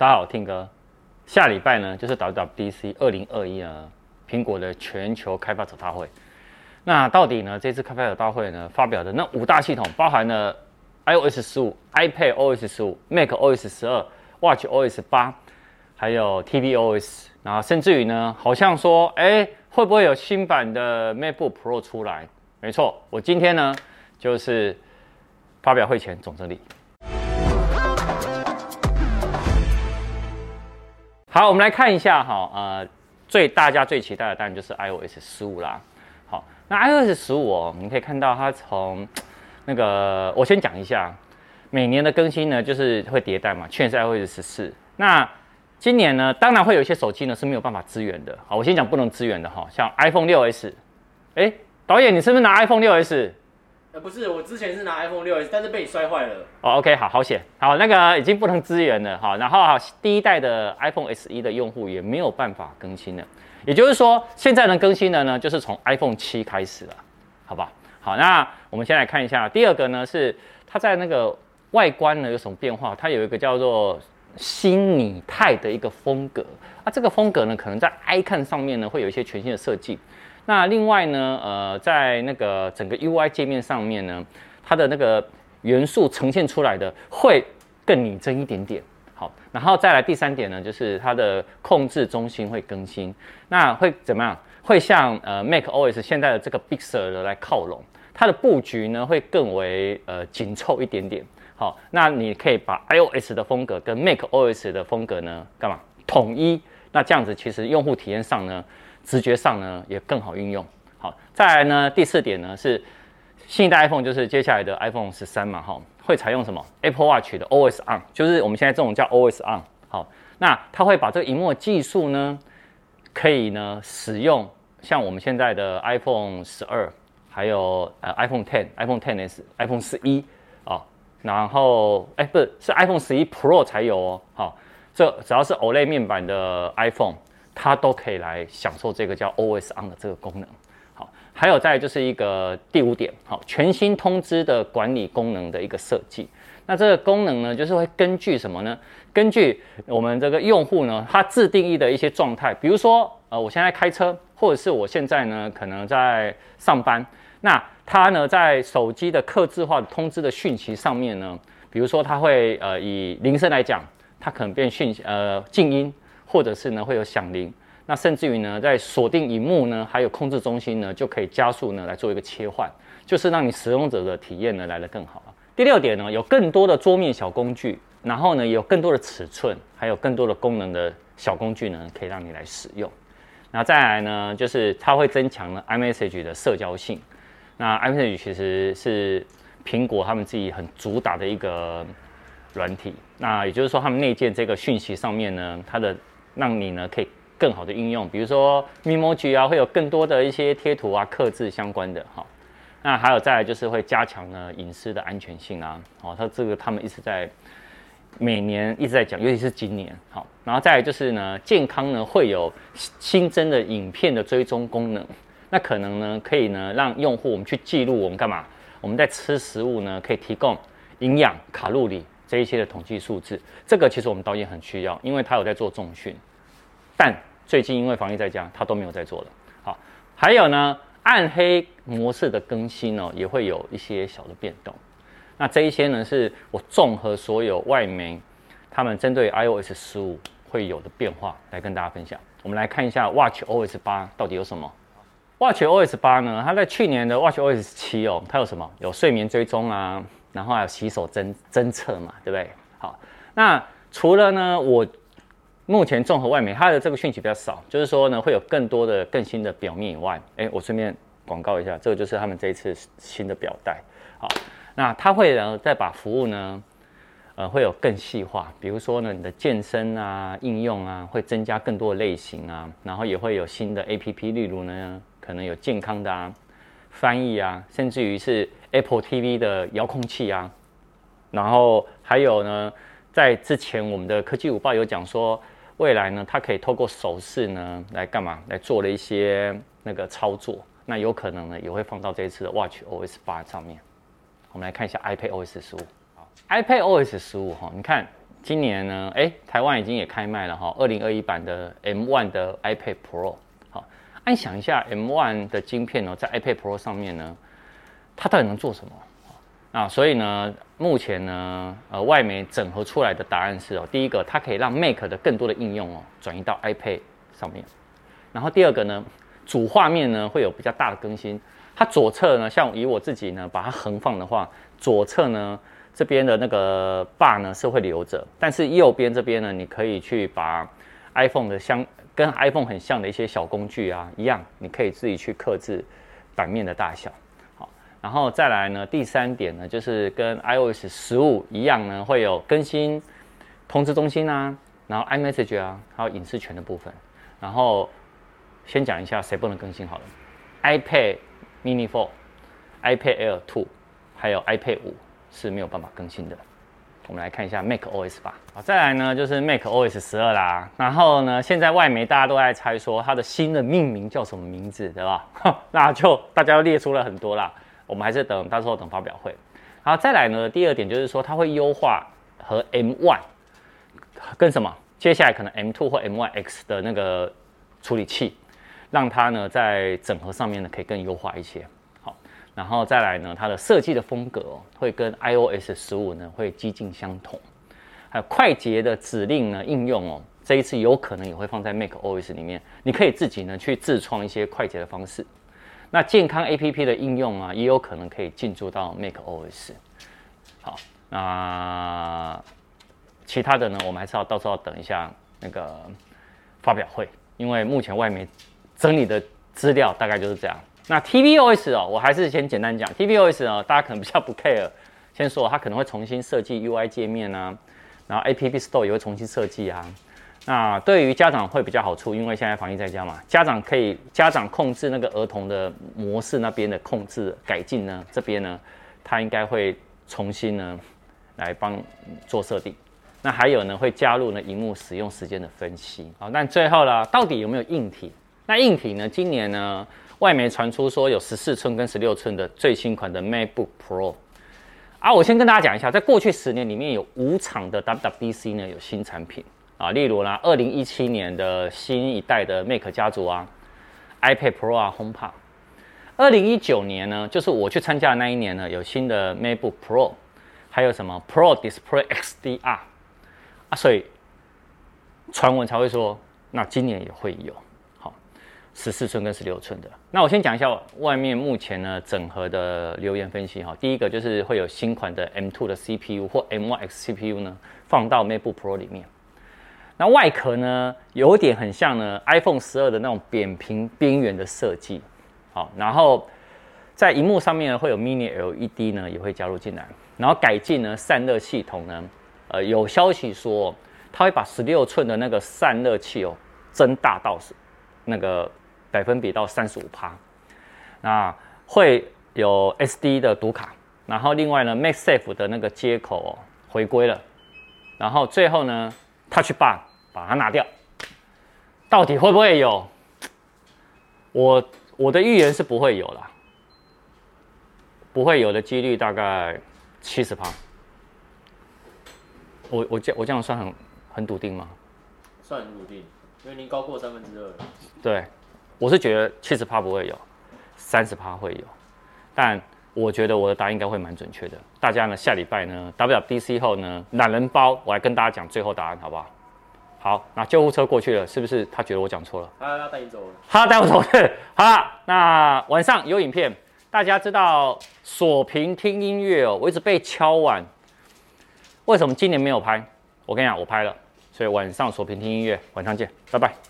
大家好，听哥，下礼拜呢就是 WWDC 二零二一啊，苹果的全球开发者大会。那到底呢这次开发者大会呢发表的那五大系统，包含了 iOS 十五、iPad OS 十五、Mac OS 十二、Watch OS 八，还有 tvOS，然后甚至于呢，好像说，哎，会不会有新版的 MacBook Pro 出来？没错，我今天呢就是发表会前总整理。好，我们来看一下哈，呃，最大家最期待的当然就是 iOS 十五啦。好，那 iOS 十五哦，你可以看到它从 那个，我先讲一下，每年的更新呢就是会迭代嘛，去年是 iOS 十四，那今年呢，当然会有一些手机呢是没有办法支援的。好，我先讲不能支援的哈，像 iPhone 六 S，哎，导演你是不是拿 iPhone 六 S？呃，不是，我之前是拿 iPhone 6s，但是被你摔坏了。哦，OK，好好险，好，那个已经不能支援了，好，然后第一代的 iPhone SE 的用户也没有办法更新了，也就是说，现在能更新的呢，就是从 iPhone 7开始了，好吧？好，那我们先来看一下，第二个呢是它在那个外观呢有什么变化？它有一个叫做新拟态的一个风格，啊，这个风格呢可能在 icon 上面呢会有一些全新的设计。那另外呢，呃，在那个整个 UI 界面上面呢，它的那个元素呈现出来的会更拟真一点点。好，然后再来第三点呢，就是它的控制中心会更新。那会怎么样？会像呃 macOS 现在的这个 Big Sur 来靠拢，它的布局呢会更为呃紧凑一点点。好，那你可以把 iOS 的风格跟 macOS 的风格呢干嘛统一？那这样子其实用户体验上呢。直觉上呢也更好运用。好，再来呢第四点呢是新一代 iPhone，就是接下来的 iPhone 十三嘛，哈，会采用什么 Apple Watch 的 OS On，就是我们现在这种叫 OS On。好，那它会把这个萤幕技术呢，可以呢使用像我们现在的 iPhone 十二，还有呃 iPhone Ten、iPhone Ten S、iPhone 十一啊，然后哎不是是 iPhone 十一 Pro 才有哦。好，这只要是 OLED 面板的 iPhone。它都可以来享受这个叫 OS On 的这个功能。好，还有再就是一个第五点，好，全新通知的管理功能的一个设计。那这个功能呢，就是会根据什么呢？根据我们这个用户呢，他自定义的一些状态，比如说，呃，我现在开车，或者是我现在呢，可能在上班。那它呢，在手机的客制化的通知的讯息上面呢，比如说它会呃以铃声来讲，它可能变讯呃静音。或者是呢会有响铃，那甚至于呢在锁定萤幕呢，还有控制中心呢，就可以加速呢来做一个切换，就是让你使用者的体验呢来得更好。第六点呢，有更多的桌面小工具，然后呢有更多的尺寸，还有更多的功能的小工具呢，可以让你来使用。那再来呢，就是它会增强呢 iMessage 的社交性。那 iMessage 其实是苹果他们自己很主打的一个软体。那也就是说，他们内建这个讯息上面呢，它的让你呢可以更好的应用，比如说 Memoji 啊，会有更多的一些贴图啊、刻制相关的哈。那还有再来就是会加强呢隐私的安全性啊。哦，它这个他们一直在每年一直在讲，尤其是今年好。然后再来就是呢健康呢会有新增的影片的追踪功能，那可能呢可以呢让用户我们去记录我们干嘛？我们在吃食物呢可以提供营养卡路里。这一些的统计数字，这个其实我们导演很需要，因为他有在做重训，但最近因为防疫在家，他都没有在做了。好，还有呢，暗黑模式的更新呢，也会有一些小的变动。那这一些呢，是我综合所有外媒他们针对 iOS 十五会有的变化来跟大家分享。我们来看一下 Watch OS 八到底有什么。Watch OS 八呢，它在去年的 Watch OS 七哦，它有什么？有睡眠追踪啊。然后还有洗手侦侦测嘛，对不对？好，那除了呢，我目前综合外媒它的这个讯息比较少，就是说呢，会有更多的更新的表面以外，哎，我顺便广告一下，这个就是他们这一次新的表带。好，那它会然后再把服务呢，呃，会有更细化，比如说呢，你的健身啊、应用啊，会增加更多的类型啊，然后也会有新的 APP，例如呢，可能有健康的啊。翻译啊，甚至于是 Apple TV 的遥控器啊，然后还有呢，在之前我们的科技午报有讲说，未来呢，它可以透过手势呢来干嘛？来做了一些那个操作，那有可能呢也会放到这一次的 Watch OS 八上面。我们来看一下 iPad OS 十五，iPad OS 十五哈，你看今年呢，哎，台湾已经也开卖了哈，二零二一版的 M1 的 iPad Pro。好，按想一下，M1 的晶片呢，在 iPad Pro 上面呢，它到底能做什么？啊，所以呢，目前呢，呃，外媒整合出来的答案是哦，第一个，它可以让 Mac 的更多的应用哦，转移到 iPad 上面。然后第二个呢，主画面呢会有比较大的更新。它左侧呢，像以我自己呢，把它横放的话，左侧呢这边的那个 bar 呢是会留着，但是右边这边呢，你可以去把 iPhone 的相跟 iPhone 很像的一些小工具啊一样，你可以自己去客制版面的大小。然后再来呢，第三点呢，就是跟 iOS 十五一样呢，会有更新通知中心啊，然后 iMessage 啊，还有隐私权的部分。然后先讲一下谁不能更新好了，iPad Mini 4、iPad Air 2，还有 iPad 五是没有办法更新的。我们来看一下 macOS 吧。好，再来呢就是 macOS 十二啦。然后呢，现在外媒大家都在猜说它的新的命名叫什么名字，对吧？那就大家列出了很多啦。我们还是等到时候等发表会，好，再来呢，第二点就是说它会优化和 M One 跟什么，接下来可能 M Two 或 M One X 的那个处理器，让它呢在整合上面呢可以更优化一些。好，然后再来呢，它的设计的风格哦会跟 iOS 十五呢会几近相同，还有快捷的指令呢应用哦，这一次有可能也会放在 macOS 里面，你可以自己呢去自创一些快捷的方式。那健康 APP 的应用啊，也有可能可以进驻到 macOS。好，那其他的呢，我们还是要到时候等一下那个发表会，因为目前外面整理的资料大概就是这样。那 tvOS 哦，我还是先简单讲 tvOS 哦，大家可能比较不 care。先说它可能会重新设计 UI 界面啊，然后 App Store 也会重新设计啊。那对于家长会比较好处，因为现在防疫在家嘛，家长可以家长控制那个儿童的模式那边的控制改进呢，这边呢，他应该会重新呢来帮做设定。那还有呢，会加入呢荧幕使用时间的分析。好，那最后呢，到底有没有硬体？那硬体呢，今年呢，外媒传出说有十四寸跟十六寸的最新款的 MacBook Pro。啊，我先跟大家讲一下，在过去十年里面有五场的 WWDC 呢，有新产品。啊，例如呢，二零一七年的新一代的 Mac 家族啊，iPad Pro 啊，HomePod。二零一九年呢，就是我去参加的那一年呢，有新的 MacBook Pro，还有什么 Pro Display XDR 啊，所以传闻才会说，那今年也会有，好，十四寸跟十六寸的。那我先讲一下外面目前呢整合的留言分析哈，第一个就是会有新款的 M2 的 CPU 或 M1X CPU 呢放到 MacBook Pro 里面。那外壳呢，有点很像呢 iPhone 十二的那种扁平边缘的设计，好，然后在荧幕上面呢会有 Mini LED 呢也会加入进来，然后改进呢散热系统呢，呃有消息说它会把十六寸的那个散热器哦增大到是那个百分比到三十五趴，那会有 SD 的读卡，然后另外呢 MagSafe 的那个接口哦回归了，然后最后呢 Touch Bar。把它拿掉，到底会不会有？我我的预言是不会有了，不会有的几率大概七十趴。我我这我这样算很很笃定吗？算很笃定，因为您高过三分之二。对，我是觉得七十趴不会有，三十趴会有，但我觉得我的答案应该会蛮准确的。大家呢下礼拜呢 WWDC 后呢懒人包，我来跟大家讲最后答案，好不好？好，那救护车过去了，是不是他觉得我讲错了？他要带你走了。他要带我走了。好了，那晚上有影片，大家知道锁屏听音乐哦，我一直被敲碗，为什么今年没有拍？我跟你讲，我拍了，所以晚上锁屏听音乐，晚上见，拜拜。